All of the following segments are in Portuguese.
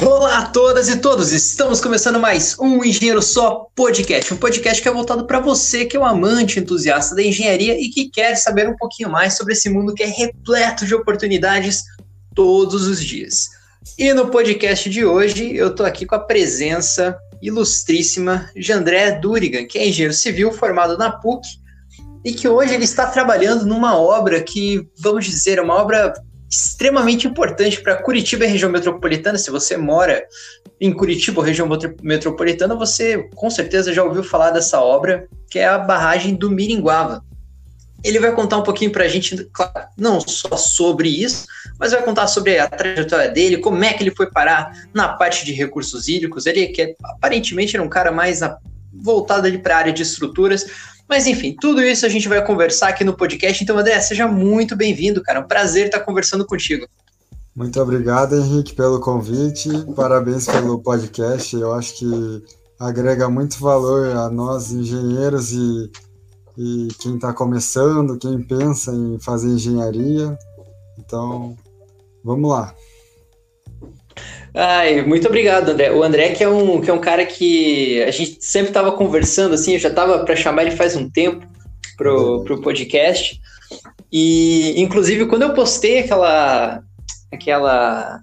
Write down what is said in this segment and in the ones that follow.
Olá a todas e todos, estamos começando mais um Engenheiro Só Podcast, um podcast que é voltado para você que é um amante entusiasta da engenharia e que quer saber um pouquinho mais sobre esse mundo que é repleto de oportunidades todos os dias. E no podcast de hoje eu estou aqui com a presença ilustríssima de André Durigan, que é engenheiro civil formado na PUC e que hoje ele está trabalhando numa obra que, vamos dizer, é uma obra extremamente importante para Curitiba e região metropolitana. Se você mora em Curitiba ou região metropolitana, você com certeza já ouviu falar dessa obra, que é a barragem do Miringuava. Ele vai contar um pouquinho para a gente, claro, não só sobre isso, mas vai contar sobre a trajetória dele, como é que ele foi parar na parte de recursos hídricos. Ele que aparentemente era um cara mais voltado para a área de estruturas, mas enfim, tudo isso a gente vai conversar aqui no podcast. Então, André, seja muito bem-vindo, cara. É um prazer estar conversando contigo. Muito obrigado, Henrique, pelo convite. Parabéns pelo podcast. Eu acho que agrega muito valor a nós, engenheiros, e, e quem está começando, quem pensa em fazer engenharia. Então, vamos lá. Ai, muito obrigado, André. O André que é um, que é um cara que a gente sempre estava conversando, assim, eu já estava para chamar ele faz um tempo pro, pro podcast. E, inclusive, quando eu postei aquela... aquela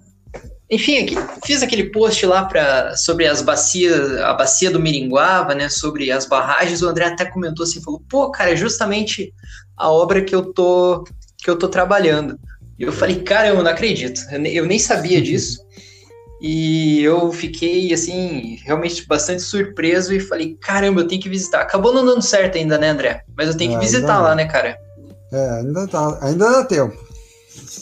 enfim, fiz aquele post lá pra, sobre as bacias, a bacia do Miringuava, né, sobre as barragens, o André até comentou assim, falou, pô, cara, é justamente a obra que eu tô, que eu tô trabalhando. E eu falei, cara, eu não acredito, eu nem sabia disso. E eu fiquei, assim, realmente bastante surpreso e falei, caramba, eu tenho que visitar. Acabou não dando certo ainda, né, André? Mas eu tenho que é, visitar lá, né, cara? É, ainda, tá, ainda dá tempo.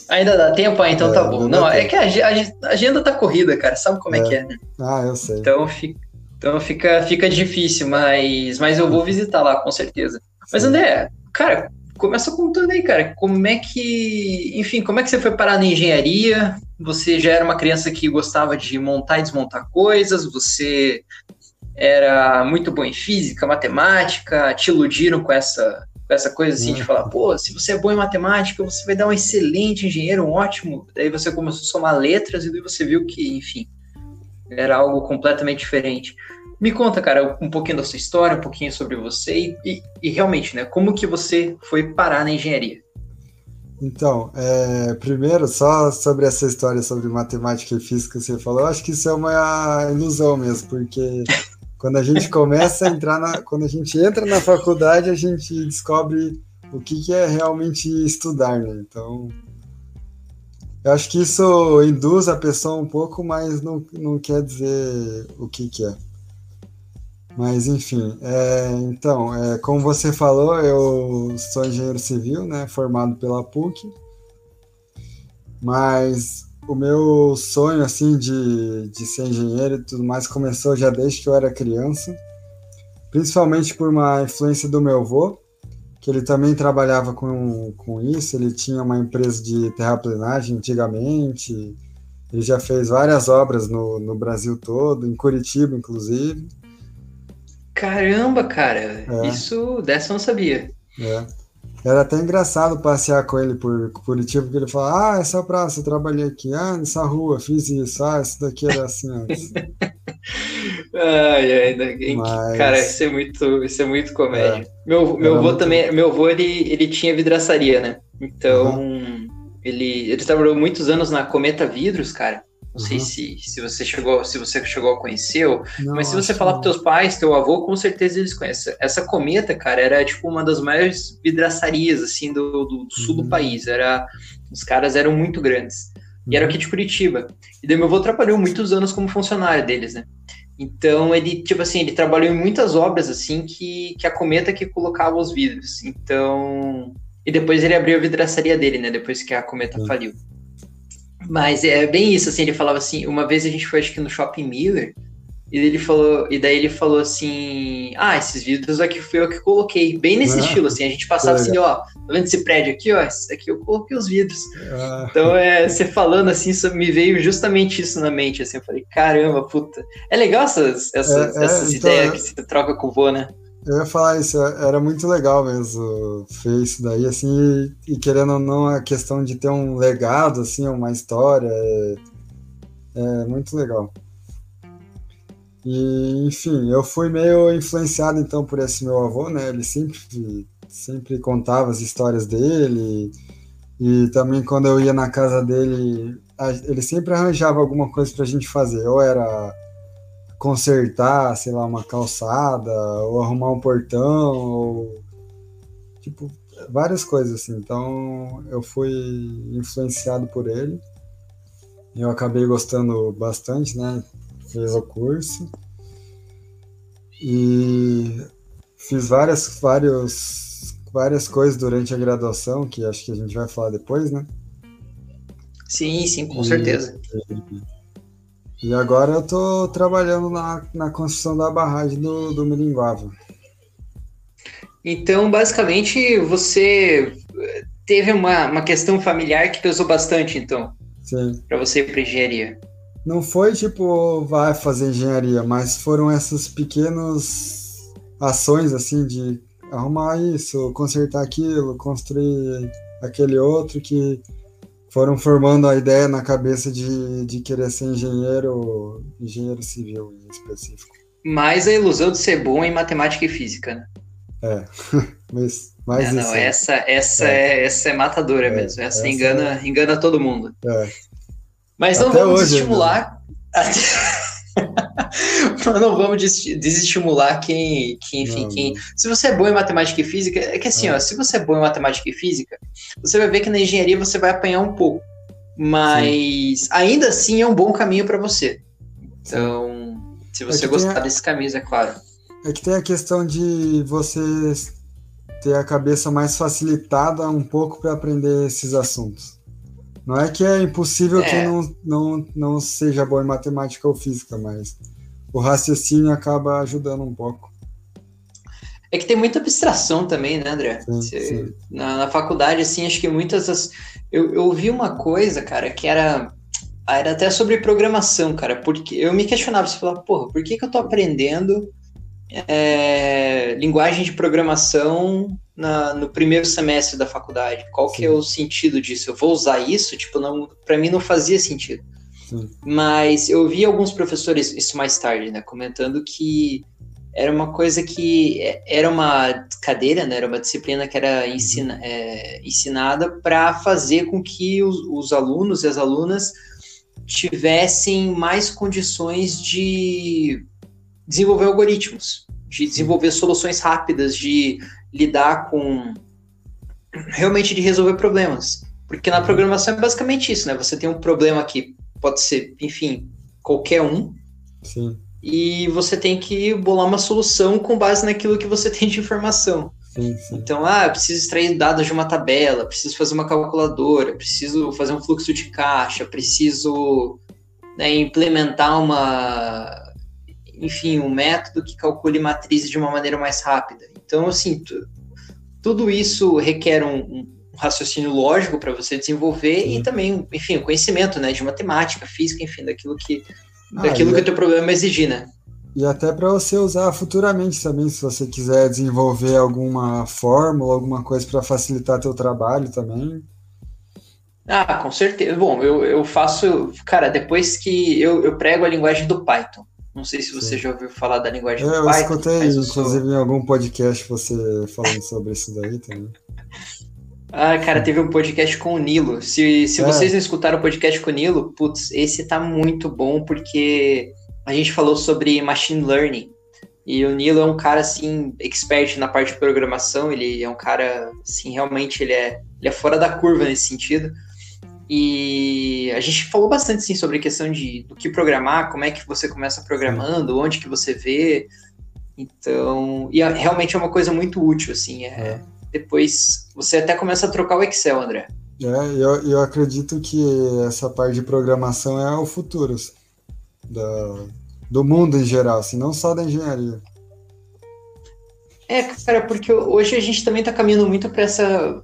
Ainda dá tempo? Ah, então é, tá bom. Não, é que a, agenda tá corrida, cara. Sabe como é, é que é, né? Ah, eu sei. Então, fica, então fica, fica difícil, mas, mas eu vou visitar lá, com certeza. Mas, André, cara, começa contando aí, cara, como é que, enfim, como é que você foi parar na engenharia? Você já era uma criança que gostava de montar e desmontar coisas, você era muito bom em física, matemática, te iludiram com essa, com essa coisa assim de uhum. falar, pô, se você é bom em matemática, você vai dar um excelente engenheiro, um ótimo. Daí você começou a somar letras e daí você viu que, enfim, era algo completamente diferente. Me conta, cara, um pouquinho da sua história, um pouquinho sobre você e, e realmente, né, como que você foi parar na engenharia? Então, é, primeiro, só sobre essa história sobre matemática e física que você falou, acho que isso é uma ilusão mesmo, porque quando a gente começa a entrar na, quando a gente entra na faculdade, a gente descobre o que, que é realmente estudar, né? Então, eu acho que isso induz a pessoa um pouco, mas não, não quer dizer o que, que é. Mas enfim, é, então, é, como você falou, eu sou engenheiro civil, né, formado pela PUC, mas o meu sonho assim de, de ser engenheiro e tudo mais começou já desde que eu era criança, principalmente por uma influência do meu avô, que ele também trabalhava com, com isso, ele tinha uma empresa de terraplenagem antigamente, ele já fez várias obras no, no Brasil todo, em Curitiba inclusive, Caramba, cara, é. isso dessa eu não sabia. É. Era até engraçado passear com ele por Curitiba, porque ele fala, ah, essa praça, eu trabalhei aqui, ah, nessa rua, fiz isso, ah, isso daqui era assim antes. ai, ai, Mas... cara, isso é muito, isso é muito comédia. É. Meu, meu avô muito... também, meu avô, ele, ele tinha vidraçaria, né? Então, uhum. ele, ele trabalhou muitos anos na Cometa Vidros, cara. Não uhum. sei se, se você chegou se você chegou a conhecer, não, mas se você falar para teus pais, teu avô, com certeza eles conhecem. Essa cometa, cara, era tipo uma das maiores vidraçarias assim do, do, do sul uhum. do país. Era os caras eram muito grandes. E era uhum. aqui de Curitiba. E daí meu avô trabalhou muitos anos como funcionário deles, né? Então ele, tipo assim, ele trabalhou em muitas obras assim que, que a cometa que colocava os vidros. Então, e depois ele abriu a vidraçaria dele, né? Depois que a cometa uhum. faliu. Mas é bem isso, assim, ele falava assim, uma vez a gente foi acho que no Shopping Miller, e ele falou, e daí ele falou assim: Ah, esses vidros aqui fui eu que coloquei. Bem nesse ah, estilo, assim, a gente passava assim, ó, tá vendo esse prédio aqui, ó? Esse daqui eu coloquei os vidros. Ah. Então, é, você falando assim, me veio justamente isso na mente, assim, eu falei, caramba, puta. É legal essas, essas, é, é essas então, ideias é. que você troca com o vô, né? Eu ia falar isso, era muito legal mesmo ver isso daí, assim, e, e, querendo ou não, a questão de ter um legado, assim, uma história, é, É muito legal. E, enfim, eu fui meio influenciado então por esse meu avô, né? Ele sempre, sempre contava as histórias dele. E também quando eu ia na casa dele, ele sempre arranjava alguma coisa pra gente fazer. Ou era consertar, sei lá, uma calçada, ou arrumar um portão, ou tipo, várias coisas assim. Então eu fui influenciado por ele. Eu acabei gostando bastante, né? Fiz o curso. E fiz várias, vários, várias coisas durante a graduação, que acho que a gente vai falar depois, né? Sim, sim, com e, certeza. E, e, agora eu tô trabalhando na, na construção da barragem do, do Miringuava. Então, basicamente, você teve uma, uma questão familiar que pesou bastante, então, para você ir para engenharia. Não foi tipo, vai fazer engenharia, mas foram essas pequenas ações, assim, de arrumar isso, consertar aquilo, construir aquele outro, que foram formando a ideia na cabeça de, de querer ser engenheiro, engenheiro civil em específico. Mais a ilusão de ser bom em matemática e física, né? É, mas, mas não, não, essa, essa, é. é. essa é matadora é, mesmo. Essa, essa engana, é... engana todo mundo. É. Mas não Até vamos hoje, desestimular. não vamos desestimular quem, quem enfim, não, quem. Não. Se você é bom em matemática e física, é que assim, ó, se você é bom em matemática e física, você vai ver que na engenharia você vai apanhar um pouco. Mas Sim. ainda assim é um bom caminho para você. Então, se você gostar a... desse caminho, é claro. É que tem a questão de você ter a cabeça mais facilitada um pouco para aprender esses assuntos. Não é que é impossível é. que não, não, não seja bom em matemática ou física, mas o raciocínio acaba ajudando um pouco. É que tem muita abstração também, né, André? Sim, sim. Na, na, faculdade, assim, acho que muitas das. Eu, eu ouvi uma coisa, cara, que era era até sobre programação, cara, porque eu me questionava, você falava, porra, por que, que eu tô aprendendo é, linguagem de programação na, no primeiro semestre da faculdade? Qual Sim. que é o sentido disso? Eu vou usar isso? Tipo, não, para mim não fazia sentido. Sim. Mas eu vi alguns professores isso mais tarde, né, comentando que era uma coisa que é, era uma cadeira, né, era uma disciplina que era uhum. ensina, é, ensinada para fazer com que os, os alunos e as alunas tivessem mais condições de desenvolver algoritmos, de desenvolver soluções rápidas, de lidar com realmente de resolver problemas. Porque na programação é basicamente isso, né? Você tem um problema que pode ser, enfim, qualquer um. Sim. E você tem que bolar uma solução com base naquilo que você tem de informação. Sim, sim. Então, ah, eu preciso extrair dados de uma tabela, preciso fazer uma calculadora, preciso fazer um fluxo de caixa, preciso né, implementar uma, enfim, um método que calcule matrizes de uma maneira mais rápida. Então, assim, tudo isso requer um raciocínio lógico para você desenvolver Sim. e também, enfim, o conhecimento, né, de matemática, física, enfim, daquilo que ah, daquilo que o teu problema exigir, né? E até para você usar futuramente também, se você quiser desenvolver alguma fórmula, alguma coisa para facilitar teu trabalho também. Ah, com certeza. Bom, eu, eu faço, cara, depois que eu, eu prego a linguagem do Python. Não sei se você Sim. já ouviu falar da linguagem é, do Python. Eu escutei, inclusive, sou... em algum podcast você falando sobre isso daí também. Ah, cara, teve um podcast com o Nilo. Se, se é. vocês não escutaram o podcast com o Nilo, putz, esse tá muito bom porque a gente falou sobre machine learning. E o Nilo é um cara, assim, expert na parte de programação. Ele é um cara, assim, realmente ele é, ele é fora da curva nesse sentido. E a gente falou bastante sim sobre a questão de do que programar, como é que você começa programando, onde que você vê. Então, e realmente é uma coisa muito útil, assim. É, é. Depois você até começa a trocar o Excel, André. É, eu, eu acredito que essa parte de programação é o futuro assim, da, do mundo em geral, assim, não só da engenharia. É, cara, porque hoje a gente também está caminhando muito para essa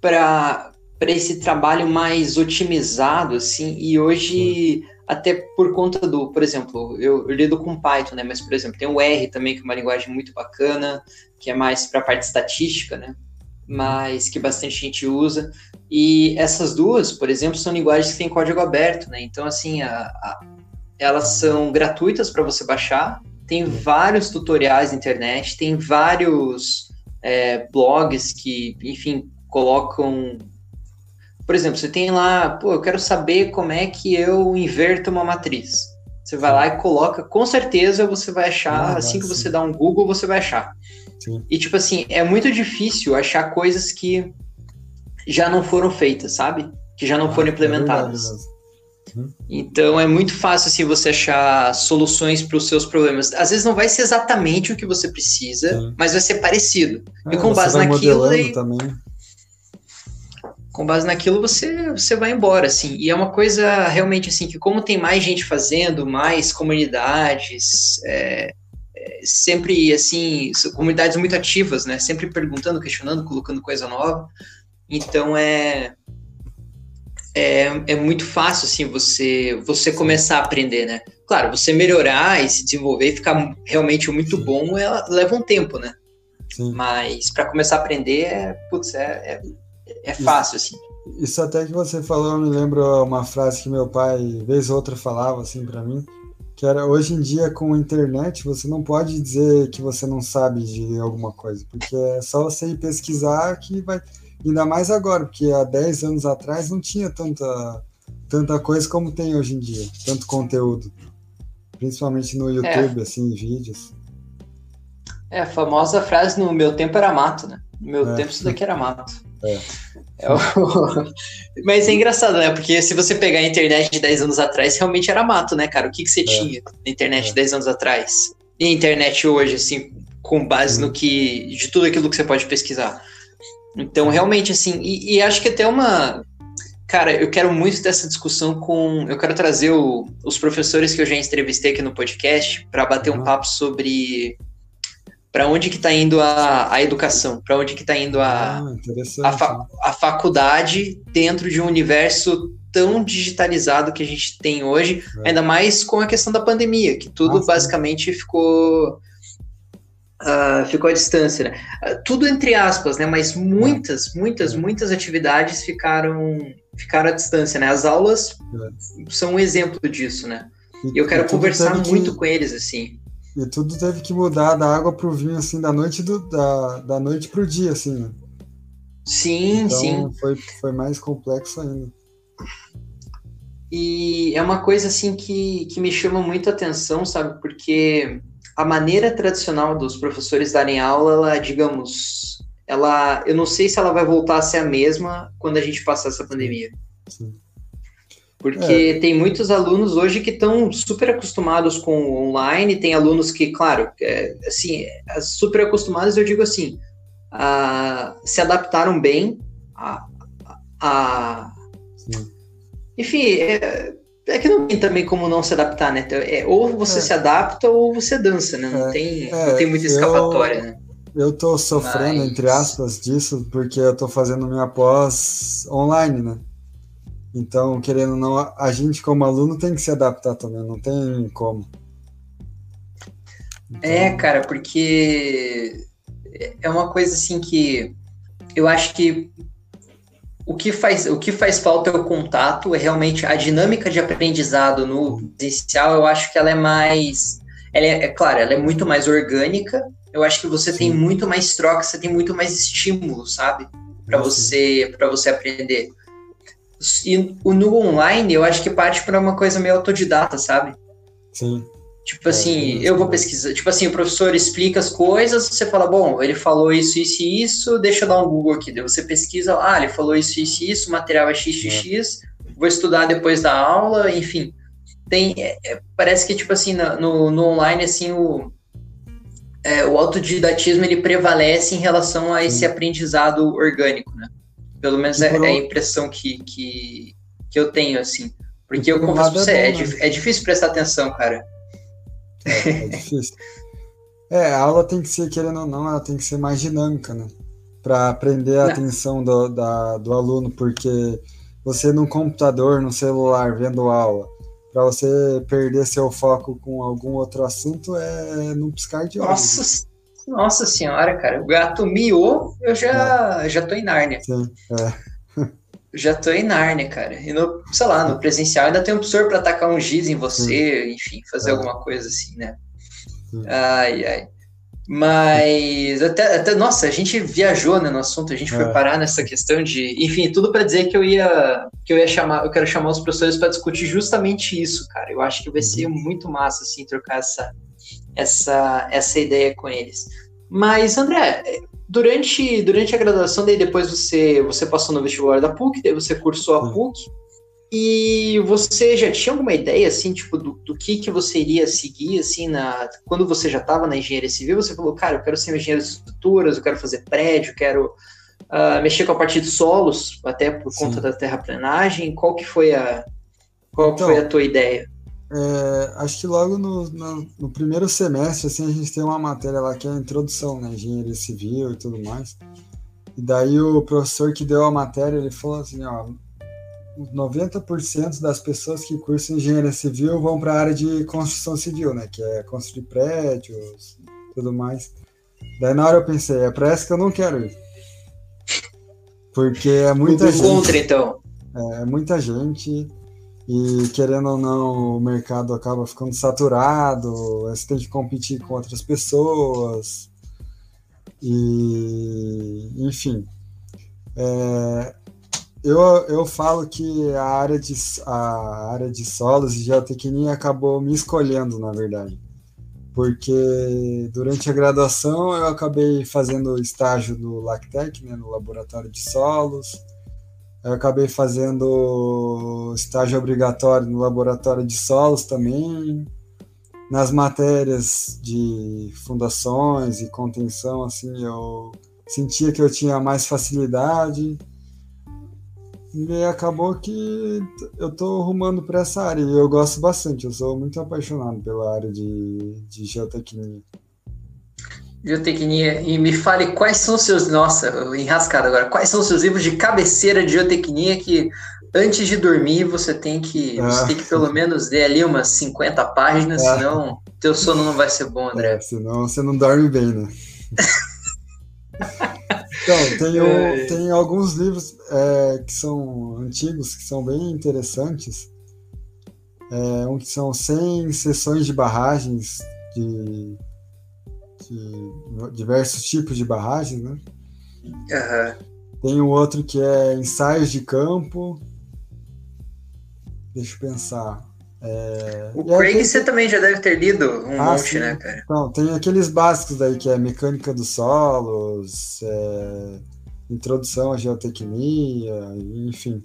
para esse trabalho mais otimizado, assim, e hoje, Sim. Até por conta do, por exemplo, eu, eu, lido com Python, né, mas, por exemplo, tem o R também, que é uma linguagem muito bacana, que é mais para a parte estatística, né, mas que bastante gente usa. E essas duas, por exemplo, são linguagens que têm código aberto, né? Então, assim, a, a, elas são gratuitas para você baixar. Tem vários tutoriais na internet, tem vários é, blogs que, enfim, colocam. Por exemplo, você tem lá, pô, eu quero saber como é que eu inverto uma matriz. Você vai lá e coloca, com certeza você vai achar, ah, assim que você dá um Google, você vai achar. Sim. E tipo assim, é muito difícil achar coisas que já não foram feitas, sabe? Que já não ah, foram é implementadas. É então é muito fácil assim você achar soluções para os seus problemas. Às vezes não vai ser exatamente o que você precisa, Sim. mas vai ser parecido. É, e com base naquilo aí, também. Com base naquilo você você vai embora assim. E é uma coisa realmente assim que como tem mais gente fazendo, mais comunidades, é, é, sempre assim comunidades muito ativas, né? Sempre perguntando, questionando, colocando coisa nova. Então é, é, é muito fácil assim você você começar a aprender, né? Claro, você melhorar e se desenvolver e ficar realmente muito bom ela, leva um tempo, né? Sim. Mas para começar a aprender é, putz, é, é, é fácil isso, assim. Isso até que você falou me lembra uma frase que meu pai vez ou outra falava assim para mim, que era hoje em dia com a internet você não pode dizer que você não sabe de alguma coisa, porque é só você ir pesquisar que vai Ainda mais agora, porque há 10 anos atrás não tinha tanta, tanta coisa como tem hoje em dia, tanto conteúdo. Principalmente no YouTube, é. assim, vídeos. É, a famosa frase no meu tempo era mato, né? No meu é. tempo isso daqui era mato. É. é o... Mas é engraçado, né? Porque se você pegar a internet de 10 anos atrás, realmente era mato, né, cara? O que, que você é. tinha na internet de 10 anos atrás? E a internet hoje, assim, com base no que. de tudo aquilo que você pode pesquisar. Então, realmente, assim, e, e, acho que até uma. Cara, eu quero muito dessa discussão com. Eu quero trazer o, os professores que eu já entrevistei aqui no podcast para bater uhum. um papo sobre para onde que está indo a, a educação, para onde que está indo a, ah, a, fa, a faculdade dentro de um universo tão digitalizado que a gente tem hoje, é. ainda mais com a questão da pandemia, que tudo Nossa. basicamente ficou Uh, ficou à distância, né? Uh, tudo entre aspas, né? Mas muitas, muitas, muitas atividades ficaram, ficaram à distância, né? As aulas é. são um exemplo disso, né? E, eu quero conversar muito que, com eles, assim. E tudo teve que mudar da água pro vinho, assim, da noite do, da, da noite pro dia, assim, né? Sim, então, sim. Foi, foi mais complexo ainda. E é uma coisa, assim, que, que me chama muito a atenção, sabe? Porque a maneira tradicional dos professores darem aula, ela, digamos, ela, eu não sei se ela vai voltar a ser a mesma quando a gente passar essa pandemia. Sim. Porque é. tem muitos alunos hoje que estão super acostumados com online, tem alunos que, claro, é, assim, super acostumados, eu digo assim, a, se adaptaram bem a, a, enfim, é, é que não tem também como não se adaptar, né? Então, é, ou você é. se adapta ou você dança, né? Não, é, tem, é, não tem muita escapatória, eu, né? Eu tô sofrendo, Mas... entre aspas, disso, porque eu tô fazendo minha pós online, né? Então, querendo ou não, a gente como aluno tem que se adaptar também, não tem como. Então... É, cara, porque é uma coisa assim que eu acho que o que faz, o que faz falta é o contato, é realmente a dinâmica de aprendizado no presencial, eu acho que ela é mais. Ela é, é claro, ela é muito mais orgânica. Eu acho que você Sim. tem muito mais troca, você tem muito mais estímulo, sabe? Para você, para você aprender. E no online, eu acho que parte para uma coisa meio autodidata, sabe? Sim. Tipo assim, é, eu vou pesquisar. Tipo assim, o professor explica as coisas, você fala, bom, ele falou isso, isso e isso, deixa eu dar um Google aqui. Daí você pesquisa, ah, ele falou isso, isso e isso, o material é xxx, é. vou estudar depois da aula, enfim. Tem, é, é parece que, tipo assim, no, no online, assim, o, é, o autodidatismo, ele prevalece em relação a esse Sim. aprendizado orgânico? Pelo menos é, é, a impressão que, que, que eu tenho, assim. Porque eu confesso pra você, é, né? é difícil prestar atenção, cara. É, é difícil. É, a aula tem que ser, querendo ou não, ela tem que ser mais dinâmica, né? Para prender a não. atenção do, da, do aluno, porque você no computador, no celular, vendo aula, para você perder seu foco com algum outro assunto é não piscar de olhos. Nossa, nossa senhora, cara, o gato miou, eu já, é. já tô em Nárnia. Sim, é. já tô em Nárnia, cara. E no, sei lá, no presencial ainda tem um professor para atacar um giz em você, Sim. enfim, fazer é. alguma coisa assim, né? Sim. Ai, ai. Mas até, até, nossa, a gente viajou né, no assunto, a gente é. foi parar nessa questão de, enfim, tudo para dizer que eu ia que eu ia chamar, eu quero chamar os professores para discutir justamente isso, cara. Eu acho que vai ser muito massa assim trocar essa essa essa ideia com eles. Mas André, durante durante a graduação daí depois você você passou no vestibular da PUC, daí você cursou a PUC. E você já tinha alguma ideia, assim, tipo, do, do que que você iria seguir, assim, na... Quando você já estava na engenharia civil, você falou, cara, eu quero ser engenheiro de estruturas, eu quero fazer prédio, quero uh, mexer com a parte de solos, até por Sim. conta da terraplenagem. Qual que foi a... Qual então, foi a tua ideia? É, acho que logo no, no, no, primeiro semestre, assim, a gente tem uma matéria lá que é a introdução, né, engenharia civil e tudo mais. E daí o professor que deu a matéria, ele falou assim, ó, 90% das pessoas que cursam engenharia civil vão para a área de construção civil, né? Que é construir prédios, tudo mais. Daí na hora eu pensei, é para essa que eu não quero ir. Porque é muita gente. Contra, então. É, é muita gente. E querendo ou não, o mercado acaba ficando saturado, você tem que competir com outras pessoas. E, enfim. É, eu, eu falo que a área, de, a área de solos e geotecnia acabou me escolhendo, na verdade. Porque durante a graduação eu acabei fazendo estágio no LACTEC, né, no Laboratório de Solos. Eu acabei fazendo estágio obrigatório no Laboratório de Solos também. Nas matérias de fundações e contenção, assim, eu sentia que eu tinha mais facilidade e acabou que eu tô rumando para essa área e eu gosto bastante, eu sou muito apaixonado pela área de, de geotecnia. Geotecnia, e me fale quais são os seus, nossa, enrascado agora, quais são os seus livros de cabeceira de geotecnia que antes de dormir você tem que, ah. você tem que pelo menos ler ali umas 50 páginas, ah. senão teu sono não vai ser bom, André. É, senão você não dorme bem, né? Então, tem, é... tem alguns livros é, que são antigos, que são bem interessantes. É, um que são 100 sessões de barragens de, de diversos tipos de barragens, né? Uhum. Tem um outro que é ensaios de campo. Deixa eu pensar. É... O Craig você também já deve ter lido um ah, monte, sim. né, cara? Não, tem aqueles básicos daí que é mecânica dos solos, é... introdução à geotecnia, enfim.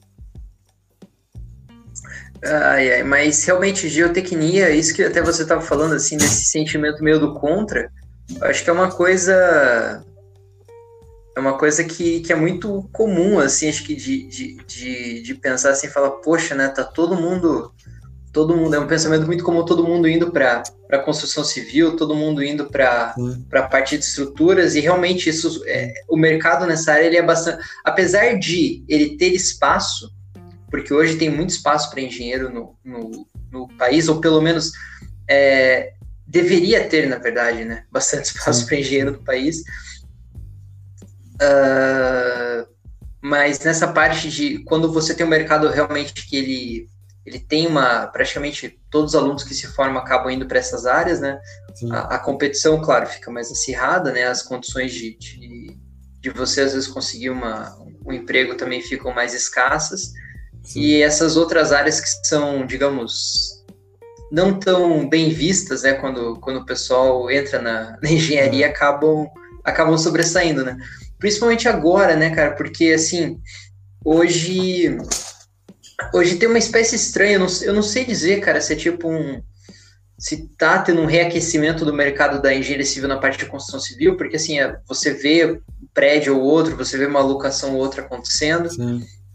Ai, ai, mas realmente geotecnia, isso que até você estava falando assim desse sentimento meio do contra, acho que é uma coisa é uma coisa que, que é muito comum assim, acho que de, de, de, de pensar assim, falar, poxa, né, tá todo mundo todo mundo, é um pensamento muito comum, todo mundo indo para a construção civil, todo mundo indo para a parte de estruturas, e realmente isso, é, o mercado nessa área ele é bastante. Apesar de ele ter espaço, porque hoje tem muito espaço para engenheiro no, no, no, país, ou pelo menos é, deveria ter, na verdade, né, bastante espaço para engenheiro no país. Uh, mas nessa parte de quando você tem um mercado realmente que ele ele tem uma praticamente todos os alunos que se formam acabam indo para essas áreas, né? A, a, competição, claro, fica mais acirrada, né? As condições de, de, de você às vezes conseguir uma, um emprego também ficam mais escassas. Sim. E essas outras áreas que são, digamos, não tão bem vistas, né? Quando, quando o pessoal entra na, na engenharia, é. acabam acabam sobressaindo, né? Principalmente agora, né, cara? Porque assim, hoje Hoje tem uma espécie estranha, eu não, eu não sei dizer, cara, se é tipo um. Se tá tendo um reaquecimento do mercado da engenharia civil na parte de construção civil, porque assim, é, você vê um prédio ou outro, você vê uma locação ou outra acontecendo.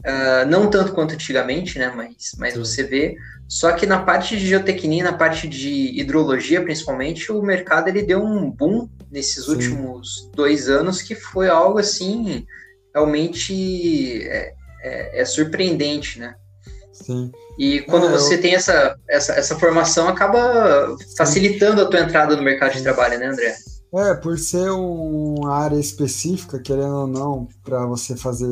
Uh, não tanto quanto antigamente, né? Mas, mas você vê. Só que na parte de geotecnia, na parte de hidrologia, principalmente, o mercado ele deu um boom nesses Sim. últimos dois anos que foi algo assim realmente é, é, é surpreendente, né? Sim. E quando é, você eu... tem essa, essa, essa formação, acaba facilitando a tua entrada no mercado de trabalho, né, André? É, por ser uma área específica, querendo ou não, para você fazer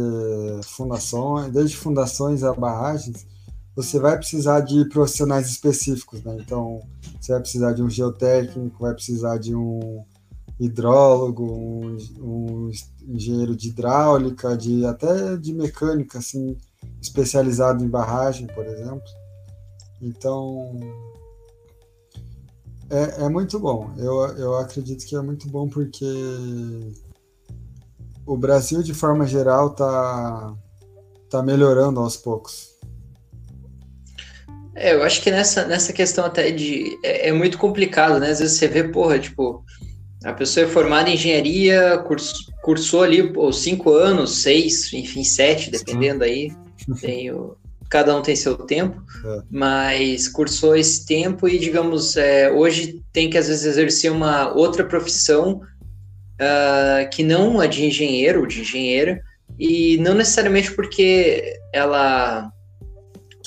fundações, desde fundações a barragens, você vai precisar de profissionais específicos, né? Então, você vai precisar de um geotécnico, vai precisar de um hidrólogo, um, um engenheiro de hidráulica, de até de mecânica, assim, especializado em barragem, por exemplo. Então, é, é muito bom. Eu, eu acredito que é muito bom porque o Brasil, de forma geral, tá, tá melhorando aos poucos. É, eu acho que nessa, nessa questão até de. É, é, muito complicado, né? Às vezes você vê, porra, tipo, a pessoa é formada em engenharia, curs, cursou ali pô, cinco anos, seis, enfim, sete, dependendo aí. Tem o, cada um tem seu tempo, é. mas cursou esse tempo e, digamos, é, hoje tem que às vezes exercer uma outra profissão uh, que não a de engenheiro ou de engenheira, e não necessariamente porque ela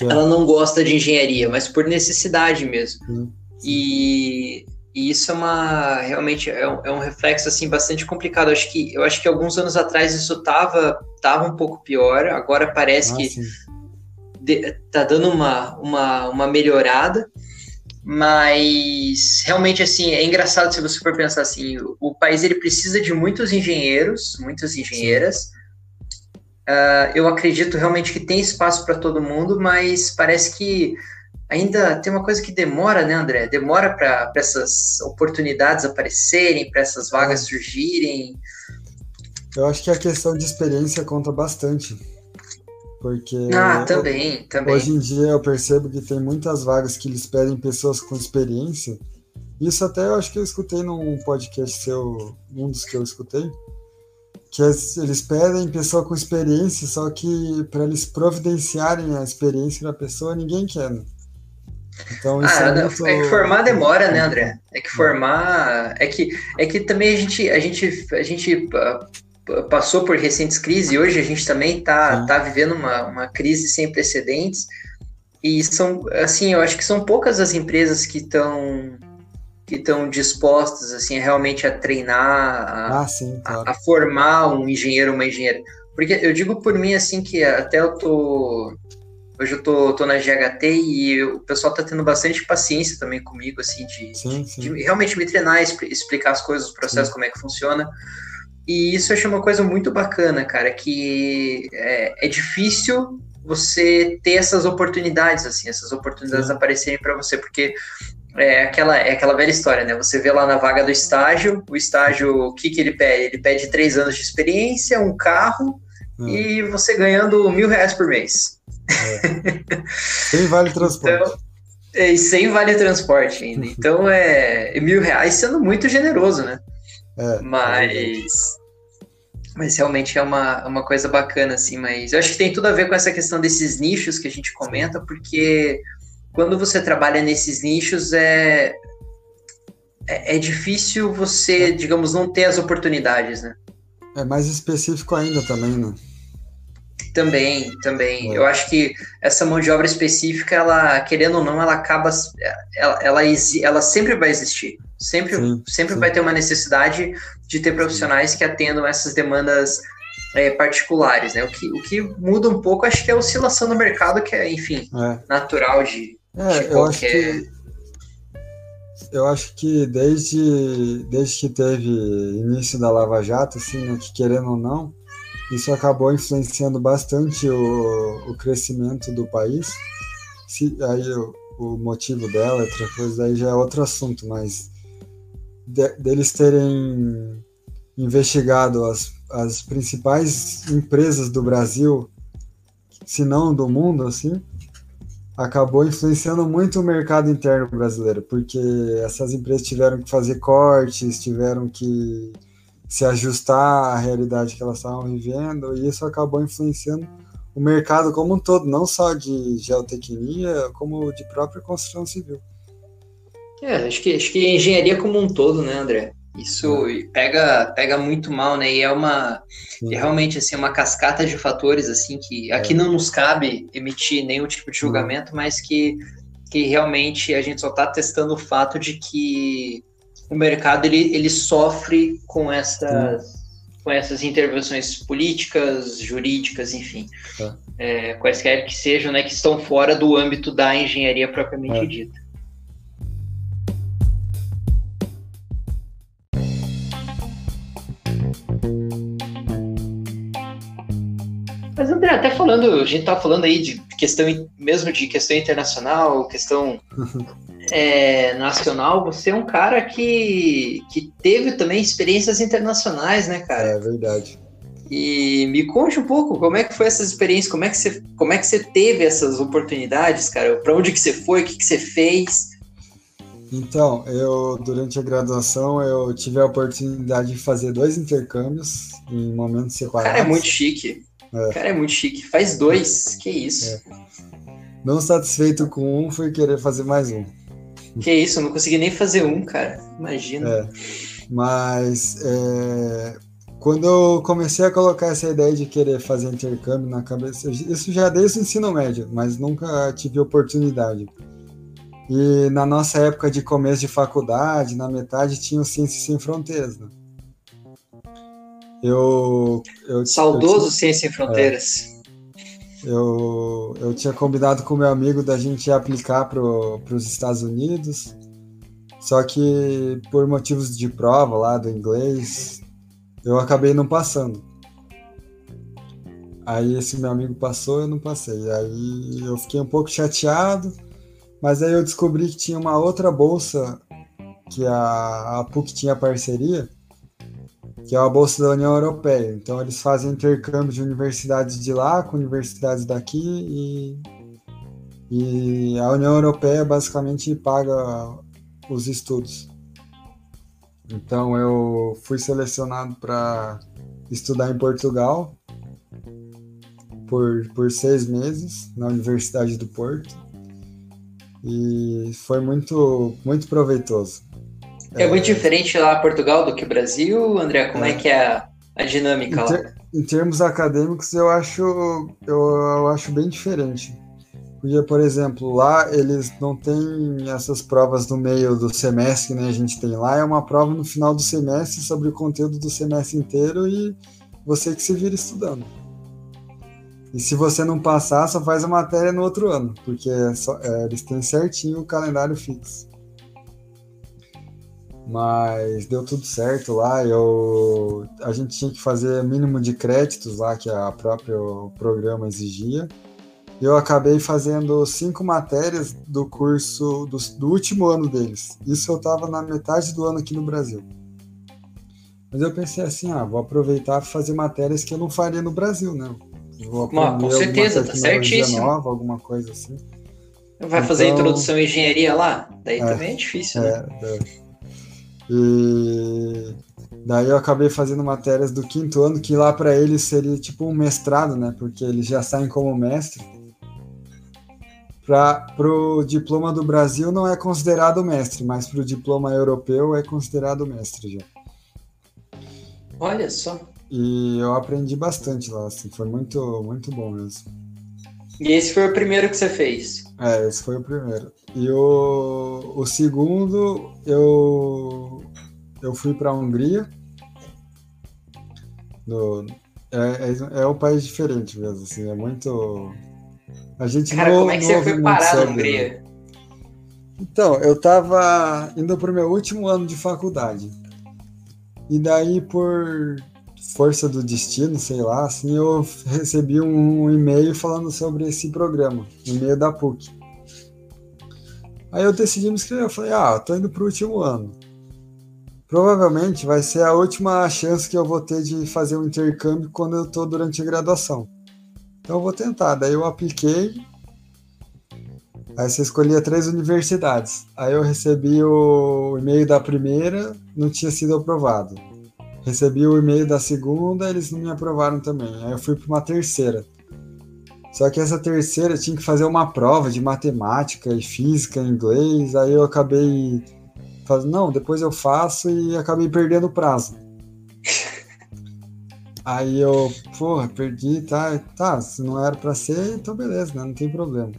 é. ela não gosta de engenharia, mas por necessidade mesmo. Sim, sim. E, e, isso é uma realmente é um, é um, reflexo assim bastante complicado. Eu acho que eu acho que alguns anos atrás isso tava tava um pouco pior. Agora parece ah, que de, tá dando uma, uma, uma melhorada. Mas realmente assim é engraçado se você for pensar assim, o, o país ele precisa de muitos engenheiros, muitas engenheiras. Uh, eu acredito realmente que tem espaço para todo mundo, mas parece que ainda tem uma coisa que demora, né, André? Demora para essas oportunidades aparecerem, para essas vagas surgirem. Eu acho que a questão de experiência conta bastante. Porque ah, também, também. hoje em dia eu percebo que tem muitas vagas que eles pedem pessoas com experiência. Isso até eu acho que eu escutei num podcast seu, um dos que eu escutei, que eles pedem pessoa com experiência, só que para eles providenciarem a experiência da pessoa, ninguém quer. Né? Então, isso ah, é, muito... é, que formar demora, né, André? É que formar. É que, é que também a gente, a gente, a gente ah, passou por recentes crises e hoje a gente também está tá vivendo uma, uma crise sem precedentes. E são, assim, eu acho que são poucas as empresas que estão que estão dispostos assim realmente a treinar, a, ah, sim, claro. a, a, formar um engenheiro, uma engenheira. Porque eu digo por mim assim que até eu tô hoje eu tô, tô na GHT e o pessoal tá tendo bastante paciência também comigo assim de, sim, sim. de realmente me treinar, explicar as coisas, o processo, sim. como é que funciona. E isso eu acho uma coisa muito bacana, cara, que é, é difícil você ter essas oportunidades, assim, essas oportunidades aparecerem para você, porque é aquela, é aquela velha história, né? Você vê lá na vaga do estágio, o estágio, o que, que ele pede? Ele pede três anos de experiência, um carro hum. e você ganhando mil reais por mês. É. Sem vale transporte. Então, é, e sem vale transporte ainda. Então é mil reais sendo muito generoso, né? É, mas. Mas realmente é uma, uma coisa bacana, assim, mas eu acho que tem tudo a ver com essa questão desses nichos que a gente comenta, porque quando você trabalha nesses nichos, é, é, é, difícil você, digamos, não ter as oportunidades, né? É mais específico ainda também, né? Também, também. É. Eu acho que essa mão de obra específica, ela, querendo ou não, ela acaba, ela, ela, ela sempre vai existir. Sempre, sim, sempre sim. vai ter uma necessidade de ter profissionais que atendam essas demandas é, particulares, né? O que, o que muda um pouco, acho que é a oscilação no mercado, que é, enfim, é. natural de, é, eu acho que eu acho que desde, desde que teve início da Lava Jato, assim, né, que querendo ou não, isso acabou influenciando bastante o, o crescimento do país. Se, aí o, o motivo dela, outra coisa, aí já é outro assunto, mas de, deles terem investigado as, as principais empresas do Brasil, se não do mundo, assim, acabou influenciando muito o mercado interno brasileiro, porque essas empresas tiveram que fazer cortes, tiveram que se ajustar à realidade que elas estavam vivendo, e isso acabou influenciando o mercado como um todo, não só de geotecnia, como de própria construção civil. É, acho que, acho que engenharia como um todo, né, André? Isso é. pega, pega muito mal, né? E é uma é realmente assim uma cascata de fatores assim que aqui é. não nos cabe emitir nenhum tipo de julgamento, mas que, que realmente a gente só está testando o fato de que o mercado ele, ele sofre com essas, com essas intervenções políticas, jurídicas, enfim, é. É, quaisquer que sejam, né, que estão fora do âmbito da engenharia propriamente dita. Mas André, até falando, a gente tá falando aí de questão mesmo de questão internacional, questão é, nacional, você é um cara que, que teve também experiências internacionais, né, cara? É verdade. E me conte um pouco como é que foi essa experiência, como é que você, como é que você teve essas oportunidades, cara? Para onde que você foi, o que, que você fez? Então, eu durante a graduação eu tive a oportunidade de fazer dois intercâmbios em momentos separados. Cara, é muito chique. É. Cara, é muito chique. Faz dois, que isso. É. Não satisfeito com um, fui querer fazer mais um. Que isso, eu não consegui nem fazer um, cara. Imagina. É. Mas é, quando eu comecei a colocar essa ideia de querer fazer intercâmbio na cabeça, isso já desde o ensino médio, mas nunca tive oportunidade. E na nossa época de começo de faculdade, na metade, tinha o Ciências Sem Fronteiras, né? Eu, eu Saudoso eu Ciência Sem Fronteiras. É, eu, eu tinha combinado com meu amigo da gente aplicar para os Estados Unidos, só que por motivos de prova lá do inglês, eu acabei não passando. Aí esse meu amigo passou, eu não passei. Aí eu fiquei um pouco chateado, mas aí eu descobri que tinha uma outra bolsa que a, a PUC tinha parceria, que é a bolsa da União Europeia. Então eles fazem intercâmbio de universidades de lá com universidades daqui e, e a União Europeia basicamente paga os estudos. Então eu fui selecionado para estudar em Portugal por, por seis meses na Universidade do Porto e foi muito, muito proveitoso. É, é muito diferente lá Portugal do que o Brasil, André? Como é, é que é a, a dinâmica em ter, lá? Em termos acadêmicos, eu acho, eu, eu acho bem diferente. Porque, por exemplo, lá eles não têm essas provas no meio do semestre né, a gente tem lá, é uma prova no final do semestre sobre o conteúdo do semestre inteiro e você que se vira estudando. E se você não passar, só faz a matéria no outro ano, porque é só, é, eles têm certinho o calendário fixo. Mas deu tudo certo lá. Eu, a gente tinha que fazer mínimo de créditos lá que a próprio programa exigia eu acabei fazendo cinco matérias do curso do, do último ano deles. Isso eu estava na metade do ano aqui no Brasil. Mas eu pensei assim, ah, vou aproveitar para fazer matérias que eu não faria no Brasil, né? Vou aprender com certeza, tá certíssimo. nova, alguma coisa assim. Vai então, fazer introdução à engenharia lá? Daí é, também é difícil, né? é, né? É. E daí eu acabei fazendo matérias do quinto ano, que lá para eles seria tipo um mestrado, né? Porque eles já saem como mestre para o diploma do Brasil não é considerado mestre, mas para o diploma europeu é considerado mestre já. Olha só. E eu aprendi bastante lá, assim, foi muito, muito bom mesmo. E esse foi o primeiro que você fez? É, esse foi o primeiro. E o, o segundo, eu, eu fui para a Hungria. No, é, é, é um país diferente mesmo, assim, é muito a gente Cara, não, como é que você foi parar na Hungria? Né? Então, eu estava indo para o meu último ano de faculdade. E daí, por força do destino, sei lá, assim, eu recebi um e-mail falando sobre esse programa, e-mail da PUC. Aí eu decidi me inscrever, eu falei, ah, tô indo pro último ano. Provavelmente vai ser a última chance que eu vou ter de fazer um intercâmbio quando eu tô durante a graduação. Então eu vou tentar. Daí eu apliquei. Aí você escolhia três universidades. Aí eu recebi o e-mail da primeira, não tinha sido aprovado. Recebi o e-mail da segunda, eles não me aprovaram também. Aí eu fui para uma terceira. Só que essa terceira tinha que fazer uma prova de matemática e física em inglês. Aí eu acabei fazendo, não, depois eu faço e acabei perdendo o prazo. Aí eu, porra, perdi, tá, tá, se não era para ser, então beleza, né? Não tem problema.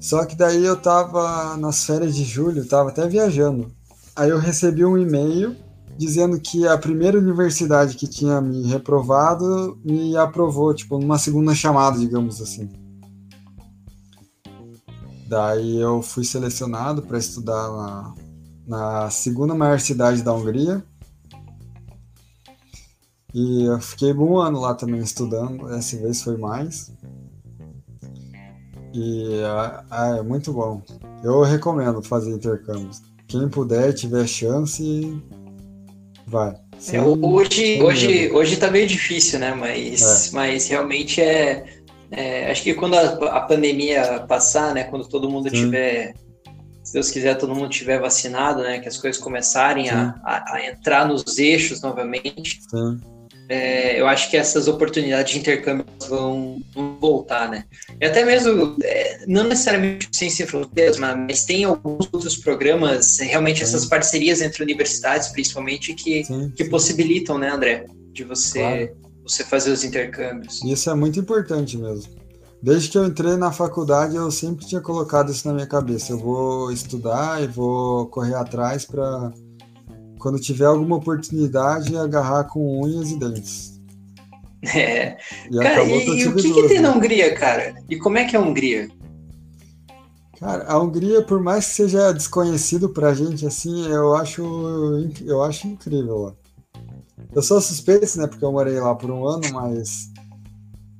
Só que daí eu tava nas férias de julho, tava até viajando. aí eu recebi um e-mail dizendo que a primeira universidade que tinha me reprovado me aprovou, tipo, numa segunda chamada, digamos assim. Daí eu fui selecionado para estudar na, na segunda maior cidade da Hungria. E eu fiquei um ano lá também estudando, essa vez foi mais. E ah, é muito bom. Eu recomendo fazer intercâmbios. Quem puder, tiver chance, vai. É, hoje, hoje, hoje tá meio difícil, né? Mas, é. mas realmente é, é, Acho que quando a, a, pandemia passar, né? Quando todo mundo Sim. tiver. Se Deus quiser, todo mundo tiver vacinado, né? Que as coisas começarem a, a, a, entrar nos eixos novamente. Sim é, eu acho que essas oportunidades de intercâmbio vão, vão voltar, né? E até mesmo, é, não necessariamente sem Sem Fronteiras, mas, mas, tem alguns outros programas, realmente sim. essas parcerias entre universidades, principalmente, que, sim, que sim. possibilitam, né, André, de você, claro. você fazer os intercâmbios. Isso é muito importante mesmo. Desde que eu entrei na faculdade, eu sempre tinha colocado isso na minha cabeça. Eu vou estudar e vou correr atrás para quando tiver alguma oportunidade, agarrar com unhas e dentes. É. E, cara, e, e o que, que tem na Hungria, cara? E como é que é a Hungria? Cara, a Hungria, por mais que seja desconhecido pra gente, assim, eu acho, eu acho incrível. Eu sou suspeito, né, porque eu morei lá por um ano, mas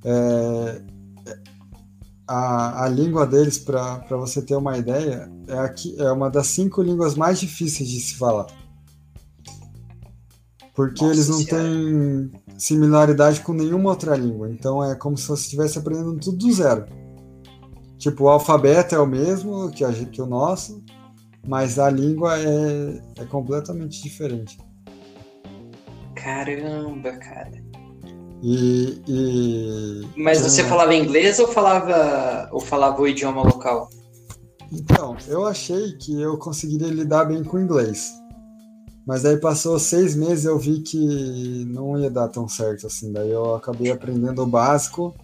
é, a, a língua deles, para você ter uma ideia, é, aqui, é uma das cinco línguas mais difíceis de se falar. Porque Nossa eles não têm similaridade com nenhuma outra língua. Então é como se você estivesse aprendendo tudo do zero. Tipo, o alfabeto é o mesmo que, a, que o nosso, mas a língua é, é completamente diferente. Caramba, cara. E, e, Mas você falava inglês ou falava ou falava o idioma local? Então, eu achei que eu conseguiria lidar bem com o inglês. Mas aí passou seis meses eu vi que não ia dar tão certo assim. Daí eu acabei aprendendo o básico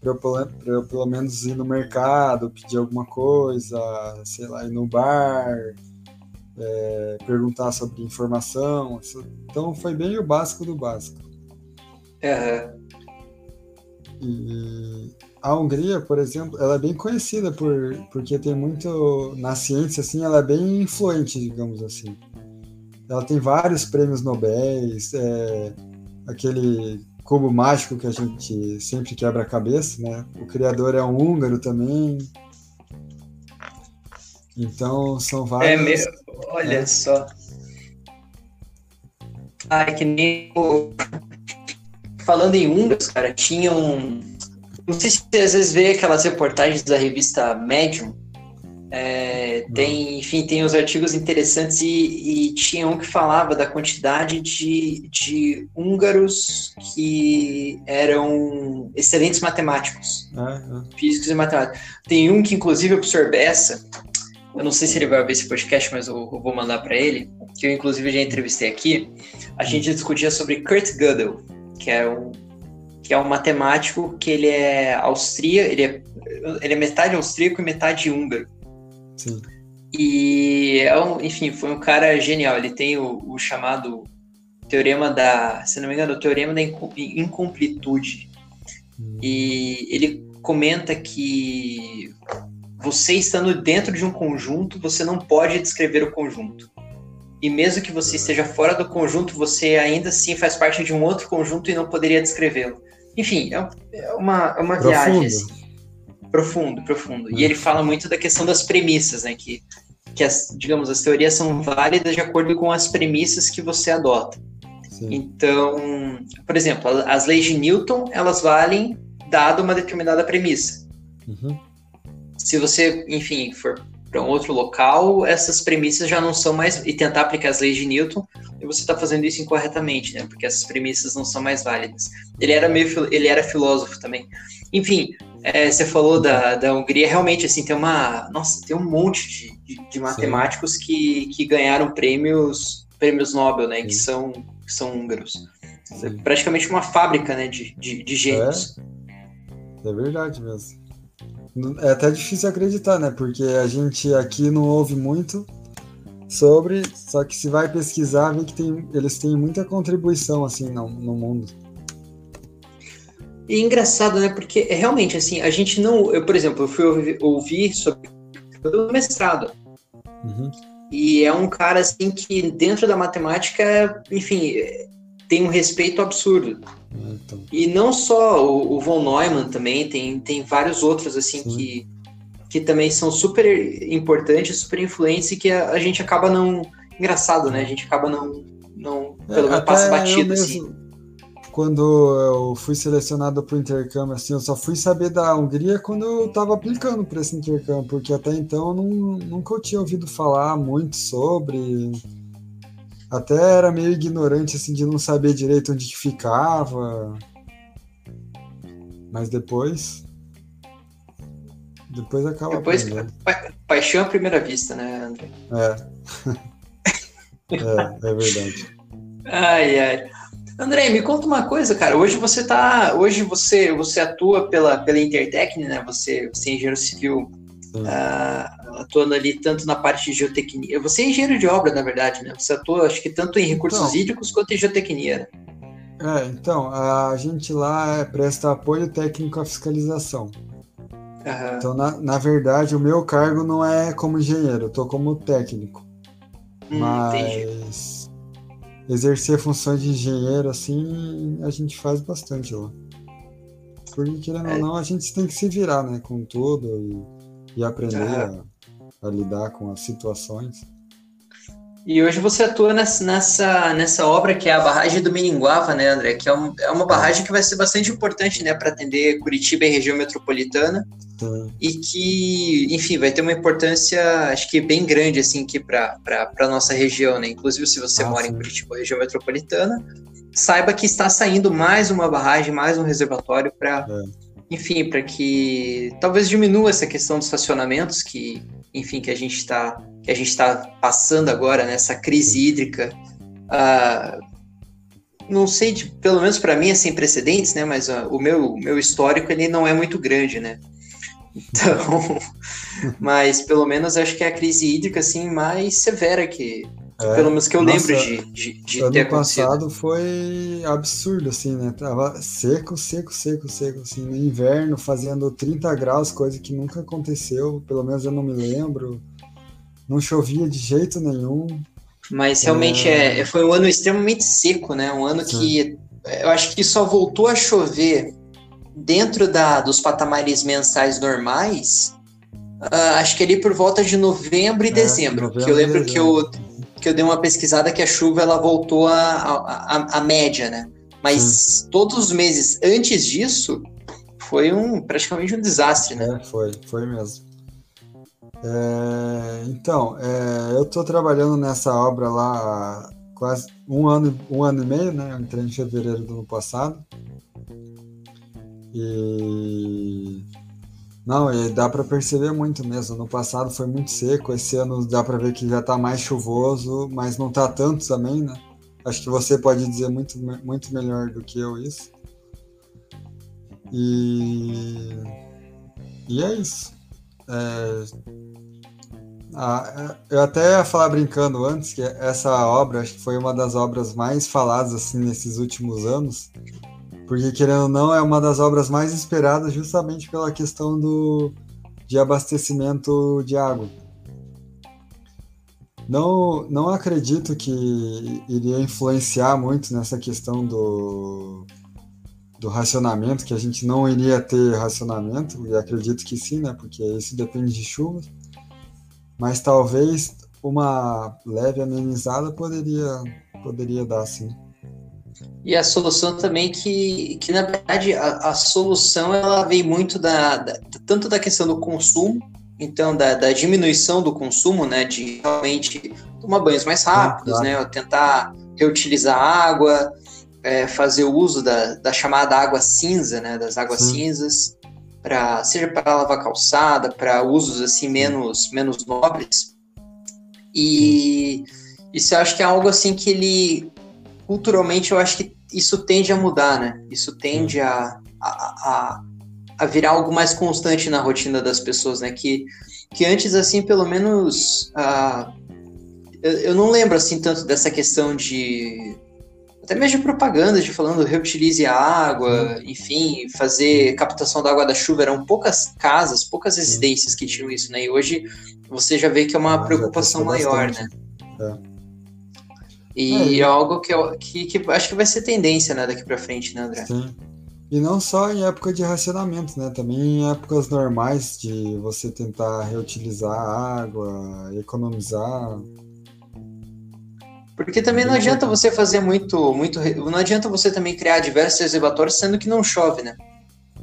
para eu, eu, pelo menos ir no mercado, pedir alguma coisa, sei lá, ir no bar, é, perguntar sobre informação. Então foi bem o básico do básico. Uhum. E a Hungria, por exemplo, ela é bem conhecida por, porque tem muito. Na ciência, assim, ela é bem influente, digamos assim. Ela tem vários prêmios Nobel, é, aquele cubo mágico que a gente sempre quebra a cabeça, né? O criador é um húngaro também. Então são vários. É mesmo? Olha é. só. Ai, que nem. Falando em húngaros, cara, tinham. Um... Não sei se você às vezes vê aquelas reportagens da revista Medium, é, tem, enfim, tem os artigos interessantes e, e, tinha um que falava da quantidade de, de húngaros que eram excelentes matemáticos, uhum. físicos e matemáticos. Tem um que, inclusive, o professor Bessa, eu não sei se ele vai ver esse podcast, mas eu, eu vou mandar para ele, que eu, inclusive, já entrevistei aqui. A gente discutia sobre Kurt Gödel, que é um, que é um matemático que ele é austríaco, ele é, ele é metade austríaco e metade húngaro. Sim. E, é um, enfim, foi um cara genial. Ele tem o, o, chamado teorema da, se não me engano, o teorema da incompletude. Hum. E ele comenta que você estando dentro de um conjunto, você não pode descrever o conjunto. E mesmo que você esteja fora do conjunto, você ainda assim faz parte de um outro conjunto e não poderia descrevê-lo. Enfim, é, é uma, é uma viagem. Assim. Profundo, profundo. E ele fala muito da questão das premissas, né? Que, que as, digamos, as teorias são válidas de acordo com as premissas que você adota. Sim. Então, por exemplo, as leis de Newton, elas valem dado uma determinada premissa. Uhum. Se você, enfim, for para um outro local, essas premissas já não são mais e tentar aplicar as leis de Newton, e você está fazendo isso incorretamente, né? Porque essas premissas não são mais válidas. Ele era meio, ele era filósofo também. Enfim, é, você falou da, da Hungria, realmente, assim, tem uma. Nossa, tem um monte de, de, de matemáticos que, que ganharam prêmios, prêmios Nobel, né? Que são, que são húngaros. É praticamente uma fábrica, né? De, de, de gênios. É, é verdade mesmo. É até difícil acreditar, né? Porque a gente aqui não ouve muito. Sobre, só que se vai pesquisar, vê que tem, eles têm muita contribuição assim no, no mundo. E é engraçado, né? Porque é realmente assim, a gente não. Eu, por exemplo, eu fui ouvir, ouvir sobre o mestrado. Uhum. E é um cara assim que dentro da matemática, enfim, tem um respeito absurdo. Então. E não só o, o, von Neumann também, tem, tem vários outros assim que, que também são super importantes, super influentes e que a, a gente acaba não. Engraçado, né? A gente acaba não. não é, pelo menos passa batido assim quando eu fui selecionado para o intercâmbio, assim, eu só fui saber da Hungria quando eu estava aplicando para esse intercâmbio, porque até então eu não, nunca eu tinha ouvido falar muito sobre. Até era meio ignorante, assim, de não saber direito onde que ficava. Mas depois. Depois acaba. Depois, pa paixão à primeira vista, né, André? É. é, é verdade. Ai, ai. André, me conta uma coisa, cara. Hoje você tá, hoje você você atua pela pela Intertecne, né? Você, você é engenheiro civil, uh, atuando ali tanto na parte de geotecnia. Você é engenheiro de obra, na verdade, né? Você atua, acho que tanto em recursos então, hídricos quanto em geotecnia. Né? É, então a gente lá presta apoio técnico à fiscalização. Uhum. Então, na, na verdade, o meu cargo não é como engenheiro, eu tô como técnico. Hum, mas entendi exercer funções de engenheiro, assim, a gente faz bastante lá. Porque, querendo é. ou não, a gente tem que se virar, né, com tudo e, e aprender a, a, lidar com as situações. E hoje você atua nessa, nessa, nessa obra que é a barragem do Meninguava, né, André? Que é, um, é uma barragem que vai ser bastante importante, né, para atender Curitiba e região metropolitana. Sim. E que, enfim, vai ter uma importância, acho que bem grande, assim, aqui para a nossa região, né? Inclusive, se você ah, mora sim. em Curitiba, região metropolitana, saiba que está saindo mais uma barragem, mais um reservatório para, é. enfim, para que talvez diminua essa questão dos estacionamentos que, enfim, que a gente está que a gente está passando agora nessa crise hídrica. Uh, não sei, de, pelo menos para mim é sem precedentes, né? Mas uh, o meu, meu histórico ele não é muito grande, né? Então, mas pelo menos acho que é a crise hídrica assim mais severa que é, pelo menos que eu nossa, lembro de, de, de ano ter acontecido. passado foi absurdo assim, né? Tava seco, seco, seco, seco assim, no inverno fazendo 30 graus, coisa que nunca aconteceu, pelo menos eu não me lembro não chovia de jeito nenhum. Mas realmente é... é foi um ano extremamente seco, né? Um ano Sim. que eu acho que só voltou a chover dentro da, dos patamares mensais normais, uh, acho que ali por volta de novembro e é, dezembro. Novembro que eu lembro que eu, que eu dei uma pesquisada que a chuva ela voltou a, a, a média, né? Mas todos os meses antes disso foi um praticamente um desastre, né? É, foi, foi mesmo. É, então, é, eu estou trabalhando nessa obra lá há quase um ano, um ano e meio, né? Eu entrei em fevereiro do ano passado. E não, e dá para perceber muito mesmo. No passado foi muito seco, esse ano dá para ver que já está mais chuvoso, mas não está tanto também, né? Acho que você pode dizer muito, muito melhor do que eu isso. E, e é isso. É, eu até ia falar brincando antes que essa obra acho que foi uma das obras mais faladas assim nesses últimos anos, porque querendo ou não é uma das obras mais esperadas justamente pela questão do de abastecimento de água. Não, não acredito que iria influenciar muito nessa questão do, do racionamento, que a gente não iria ter racionamento, e acredito que sim, né? Porque isso depende de chuvas mas talvez uma leve amenizada poderia, poderia dar sim. E a solução também que, que na verdade, a, a solução ela vem muito da, da, tanto da questão do consumo, então da, da, diminuição do consumo, né, de realmente tomar banhos mais rápidos, claro. né, tentar reutilizar água, é, fazer o uso da, da chamada água cinza, né, das águas Sim. cinzas, para seja para lavar calçada, para usos assim menos menos nobres. E isso eu acho que é algo assim que ele culturalmente eu acho que isso tende a mudar, né? Isso tende a, a, a, a virar algo mais constante na rotina das pessoas, né? Que, que antes, assim, pelo menos uh, eu, eu não lembro assim tanto dessa questão de até mesmo de propaganda, de falando reutilize a água, enfim, fazer captação da água da chuva. Eram poucas casas, poucas residências que tinham isso, né? E hoje você já vê que é uma ah, preocupação maior, né? É. E é, é algo que, eu, que, que acho que vai ser tendência, né, daqui para frente, né, André? Sim. E não só em época de racionamento, né? Também em épocas normais de você tentar reutilizar a água, economizar. Porque também não adianta você fazer muito, muito. Não adianta você também criar diversos reservatórios sendo que não chove, né?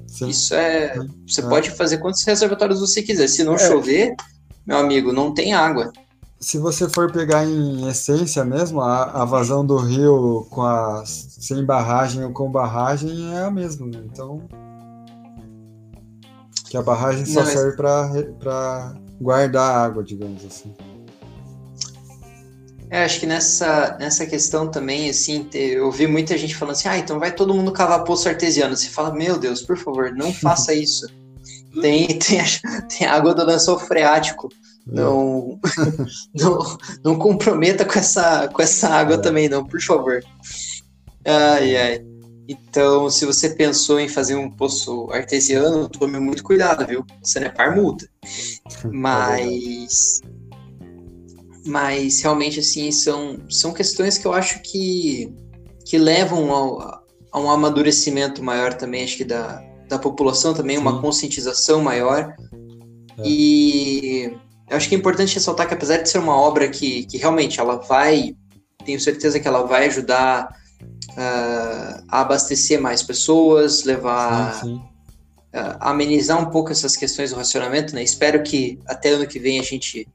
Sim. Isso é. Você é. pode fazer quantos reservatórios você quiser. Se não é. chover, meu amigo, não tem água se você for pegar em essência mesmo, a, a, vazão do rio com a, sem barragem ou com barragem é a mesma, né? Então. Que a barragem só Não, serve para guardar água, digamos assim. É, acho que nessa, nessa questão também, assim, eu vi muita gente falando assim, ah, então vai todo mundo cavar poço artesiano. Você fala, meu Deus, por favor, não faça isso. tem, tem, tem água do lençol freático não, não, não comprometa com essa, com essa água é. também, não, por favor. Ai, ai. Então, se você pensou em fazer um poço artesiano, tome muito cuidado, viu? Você não é par multa. Mas. Mas realmente, assim, são, são questões que eu acho que, que levam ao, a um amadurecimento maior também, acho que da, da população também, Sim. uma conscientização maior. É. E eu acho que é importante ressaltar que apesar de ser uma obra que, que realmente ela vai, tenho certeza que ela vai ajudar uh, a abastecer mais pessoas, levar sim, sim. Uh, amenizar um pouco essas questões do racionamento, né? Espero que até ano que vem a gente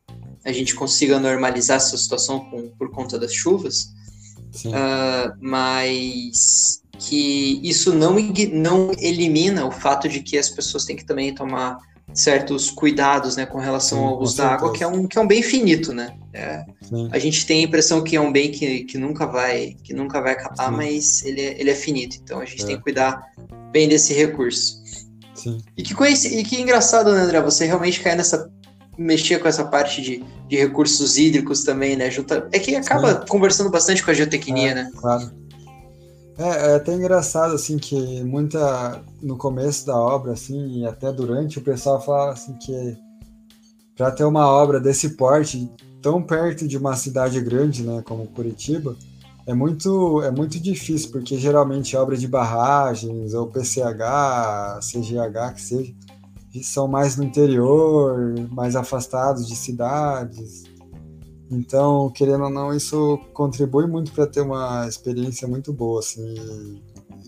a gente consiga normalizar essa situação com, por conta das chuvas, uh, mas que isso não, não elimina o fato de que as pessoas têm que também tomar certos cuidados né, com relação Sim, ao uso da água, que é, um, que é um bem finito, né? É, a gente tem a impressão que é um bem que, que nunca vai que nunca vai acabar, Sim. mas ele é, ele é finito. Então a gente é. tem que cuidar bem desse recurso. Sim. E que, conheci, e que engraçado, né, André? Você realmente cai nessa. mexer com essa parte de, de recursos hídricos também, né? Junta, é que acaba conversando bastante com a geotecnia, é, né? Claro. É, é, até engraçado, assim, que muita. No começo da obra, assim, e até durante, o pessoal fala assim que para ter uma obra desse porte, tão perto de uma cidade grande, né, como Curitiba, é muito, é muito difícil, porque geralmente obra de barragens, ou PCH, CGH, que seja, são mais no interior, mais afastados de cidades. Então, querendo ou não, isso contribui muito para ter uma experiência muito boa, assim,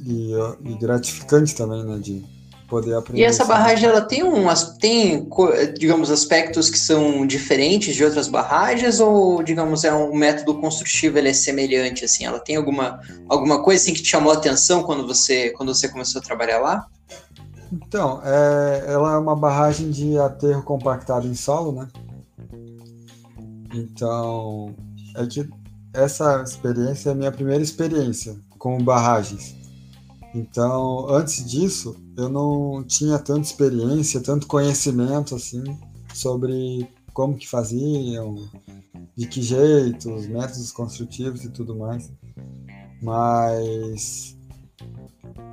e, e, gratificante também, né, de poder aprender. E essa barragem, ela tem umas, tem, digamos, aspectos que são diferentes de outras barragens, ou, digamos, é um método construtivo, ele é semelhante, assim, ela tem alguma, alguma coisa, assim, que te chamou a atenção quando você, quando você começou a trabalhar lá? Então, é, ela é uma barragem de aterro compactado em solo, né? Então, é que essa experiência é a minha primeira experiência com barragens. Então, antes disso, eu não tinha tanta experiência, tanto conhecimento assim sobre como que faziam, de que jeito, os métodos construtivos e tudo mais. Mas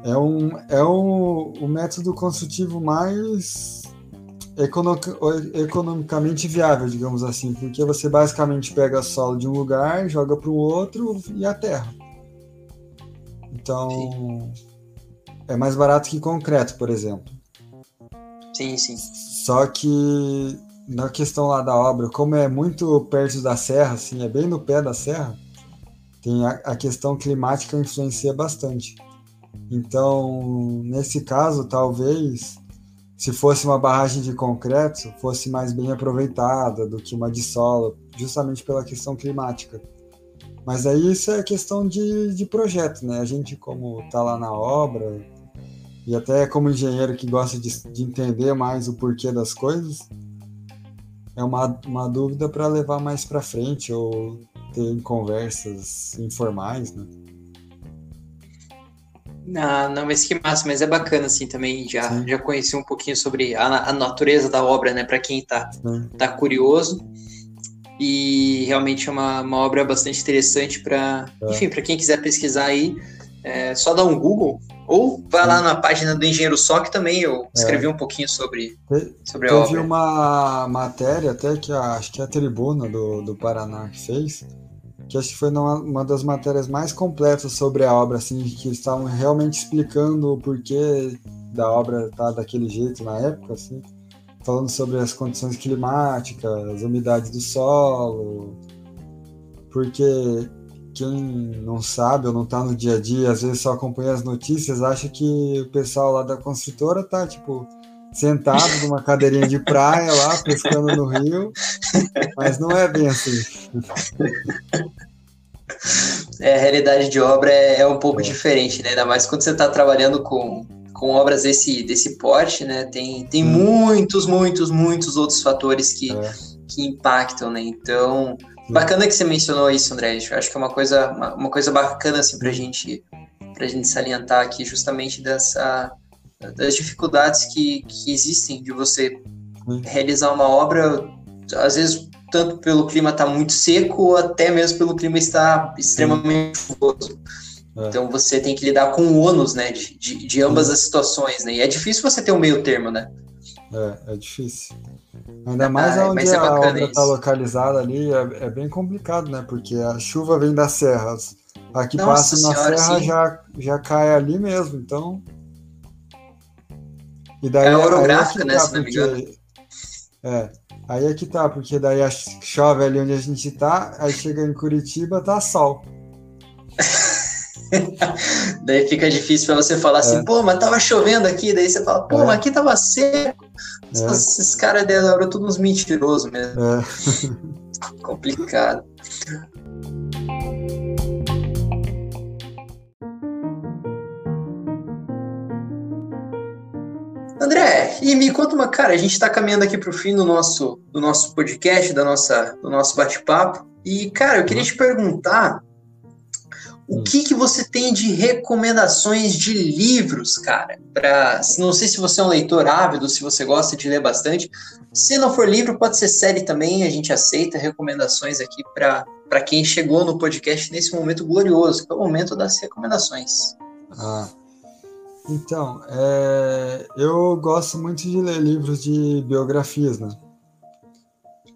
é um é um, o método construtivo mais economicamente viável, digamos assim, porque você basicamente pega solo de um lugar, joga para o outro e a terra. Então, sim. é mais barato que concreto, por exemplo. Sim, sim. Só que na questão lá da obra, como é muito perto da serra, assim, é bem no pé da serra, tem a, a questão climática influencia bastante. Então, nesse caso, talvez se fosse uma barragem de concreto, fosse mais bem aproveitada do que uma de solo, justamente pela questão climática. Mas aí isso é questão de, de projeto, né? A gente, como está lá na obra, e até como engenheiro que gosta de, de entender mais o porquê das coisas, é uma, uma dúvida para levar mais para frente ou ter conversas informais, né? Ah, não, mas que massa, mas é bacana assim também, já, já conheci um pouquinho sobre a, a natureza da obra, né, para quem tá, tá curioso. e realmente é uma, uma obra bastante interessante para, é. enfim, para quem quiser pesquisar aí, é só dar um Google ou vai Sim. lá na página do Engenheiro Só que também eu escrevi é. um pouquinho sobre, sobre a obra. Teve uma matéria até que a, acho que a Tribuna do, do Paraná fez, que acho que foi uma, uma das matérias mais completas sobre a obra, assim, que eles estavam realmente explicando o porquê da obra estar tá daquele jeito na época, assim, falando sobre as condições climáticas, as umidades do solo, porque quem não sabe ou não está no dia a dia, às vezes só acompanha as notícias, acha que o pessoal lá da construtora tá, tipo, sentado numa cadeirinha de praia lá, pescando no rio, mas não é bem assim. É, a realidade de obra é, é um pouco é. diferente, né? Ainda mais quando você está trabalhando com, com obras desse, desse porte, né? Tem, tem hum. muitos, muitos, muitos outros fatores que, é. que impactam, né? Então, Bacana que você mencionou isso, André. Eu acho que é uma coisa, uma, uma coisa bacana assim, para gente, a gente salientar aqui, justamente dessa, das dificuldades que, que existem de você realizar uma obra, às vezes tanto pelo clima estar tá muito seco, ou até mesmo pelo clima estar extremamente chuvoso. É. Então você tem que lidar com o ônus, né, de, de, de ambas as situações, né? E é difícil você ter um meio termo, né? É, é difícil. Ainda mais ah, onde é a obra está localizada ali, é, é, bem complicado, né? Porque a chuva vem das serras. Aqui Nossa passa na senhora, serra já, já cai ali mesmo, então. E daí, é orográfica, é né? Tá, se não me engano. É, aí é que tá, porque daí chove ali onde a gente tá, aí chega em Curitiba, tá sol. daí fica difícil para você falar assim, é. pô, mas tava chovendo aqui, daí você fala, pô, é. mas aqui tava seco. É. Esses caras eram todos uns mentirosos mesmo. É. Complicado. E me conta uma, cara, a gente está caminhando aqui para o fim do nosso, do nosso podcast, da nossa, do nosso bate-papo. E, cara, eu queria uhum. te perguntar o hum. que, que você tem de recomendações de livros, cara? Pra, não sei se você é um leitor ávido, se você gosta de ler bastante. Se não for livro, pode ser série também. A gente aceita recomendações aqui para quem chegou no podcast nesse momento glorioso, que é o momento das recomendações. Ah, então, é, eu gosto muito de ler livros de biografias, né?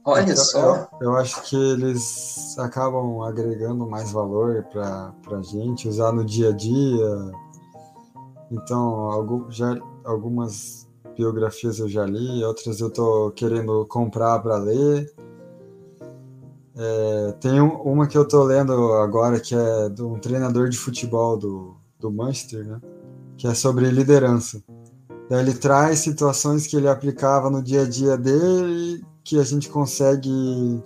Olha então, só. Eu, eu, acho que eles acabam agregando mais valor para a gente, usar no dia a dia. Então, algum, já, algumas biografias eu já li, outras eu estou querendo comprar para ler. É, tem um, uma que eu estou lendo agora que é de um treinador de futebol do, do Manchester, né? Que é sobre liderança. Daí ele traz situações que ele aplicava no dia a dia dele que a gente consegue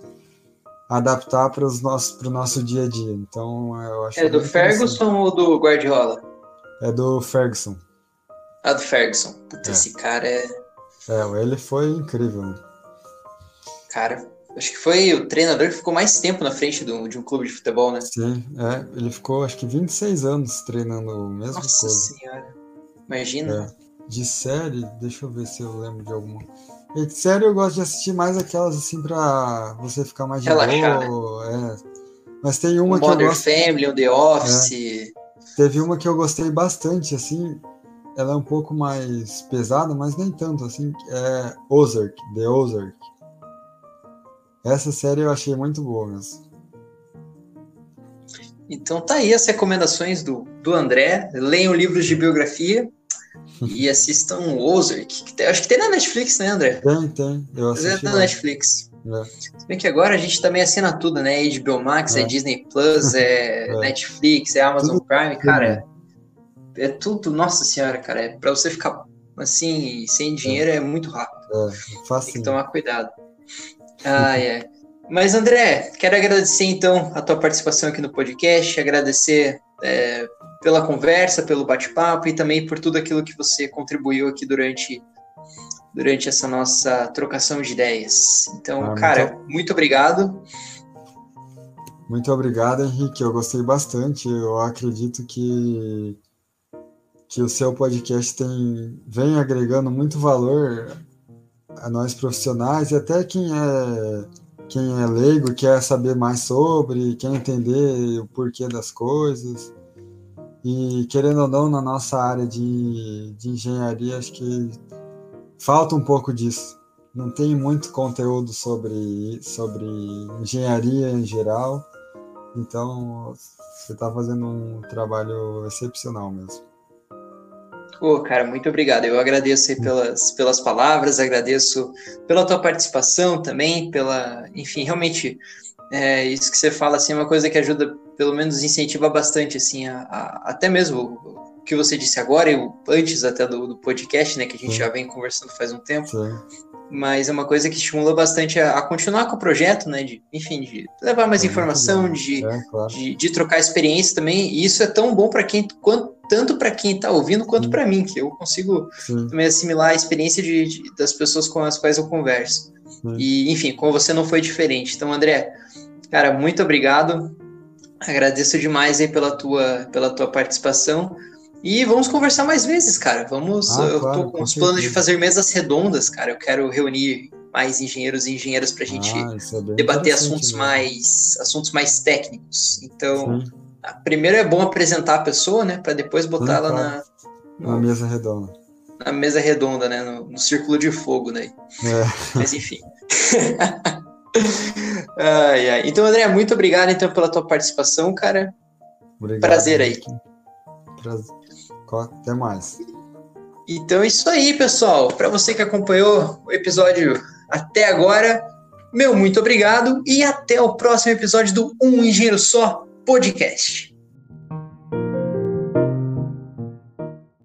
adaptar para o nosso, nosso dia a dia. Então, eu acho É do Ferguson ou do Guardiola? É do Ferguson. Ah, do Ferguson. Puta, é. esse cara é. É, ele foi incrível. Né? Cara, acho que foi o treinador que ficou mais tempo na frente do, de um clube de futebol, né? Sim, é. Ele ficou acho que 26 anos treinando o mesmo Nossa clube. Nossa senhora. Imagina. É. De série, deixa eu ver se eu lembro de alguma. E série eu gosto de assistir mais aquelas assim pra você ficar mais de Relaxar, boa. Né? É. Mas tem uma um que Modern eu gosto. Family, o The Office. É. Teve uma que eu gostei bastante, assim. Ela é um pouco mais pesada, mas nem tanto, assim. É Ozark, The Ozark. Essa série eu achei muito boa mesmo. Então tá aí as recomendações do, do André. Leiam livros de biografia e assistam Ozark. Que acho que tem na Netflix, né, André? Tem, tem. Eu assisti. É na Netflix. É. Se bem que agora a gente também assina tudo, né? HBO Max, é, é Disney Plus, é, é, Netflix, é Amazon tudo Prime, cara. É tudo, nossa senhora, cara. É pra você ficar assim, sem dinheiro é, muito rápido. É, fácil. Tem que tomar cuidado. Ah, é. Mas, André, quero agradecer então a tua participação aqui no podcast, agradecer é, pela conversa, pelo bate-papo e também por tudo aquilo que você contribuiu aqui durante, durante essa nossa trocação de ideias. Então, ah, cara, muito... muito obrigado. Muito obrigado, Henrique. Eu gostei bastante. Eu acredito que, que o seu podcast tem, vem agregando muito valor a nós profissionais e até quem é quem é leigo quer saber mais sobre, quer entender o porquê das coisas. E querendo ou não, na nossa área de, de engenharia, acho que falta um pouco disso. Não tem muito conteúdo sobre, sobre engenharia em geral. Então, você está fazendo um trabalho excepcional mesmo. Pô, cara, muito obrigado. Eu agradeço pelas, pelas palavras, agradeço pela tua participação também, pela, enfim, realmente, é, isso que você fala, assim, é uma coisa que ajuda, pelo menos incentiva bastante, assim, a, a, até mesmo o que você disse agora, e antes até do, do podcast, né, que a gente Sim. já vem conversando faz um tempo, Sim mas é uma coisa que estimula bastante a, a, continuar com o projeto, né? De, enfim, de levar mais é informação, de, é, claro. de, de, trocar experiência também. E isso é tão bom para quem, quanto, tanto para quem está ouvindo quanto para mim, que eu consigo Sim. também assimilar a experiência de, de, das pessoas com as quais eu converso. Sim. E, enfim, com você não foi diferente. Então, André, cara, muito obrigado. Agradeço demais aí pela tua, pela tua participação. E vamos conversar mais vezes, cara. Vamos. Ah, eu claro, tô com, com os planos de fazer mesas redondas, cara. Eu quero reunir mais engenheiros e engenheiras para a gente ah, é debater assuntos mais assuntos mais técnicos. Então, primeiro é bom apresentar a pessoa, né, para depois botar ela na, na mesa redonda. Na mesa redonda, né, no, no círculo de fogo, né? É. Mas enfim. ai, ai. Então, André, muito obrigado então pela tua participação, cara. Obrigado. Prazer aí. Prazer. Até mais. Então é isso aí, pessoal. Para você que acompanhou o episódio até agora, meu muito obrigado e até o próximo episódio do Um Engenheiro Só Podcast.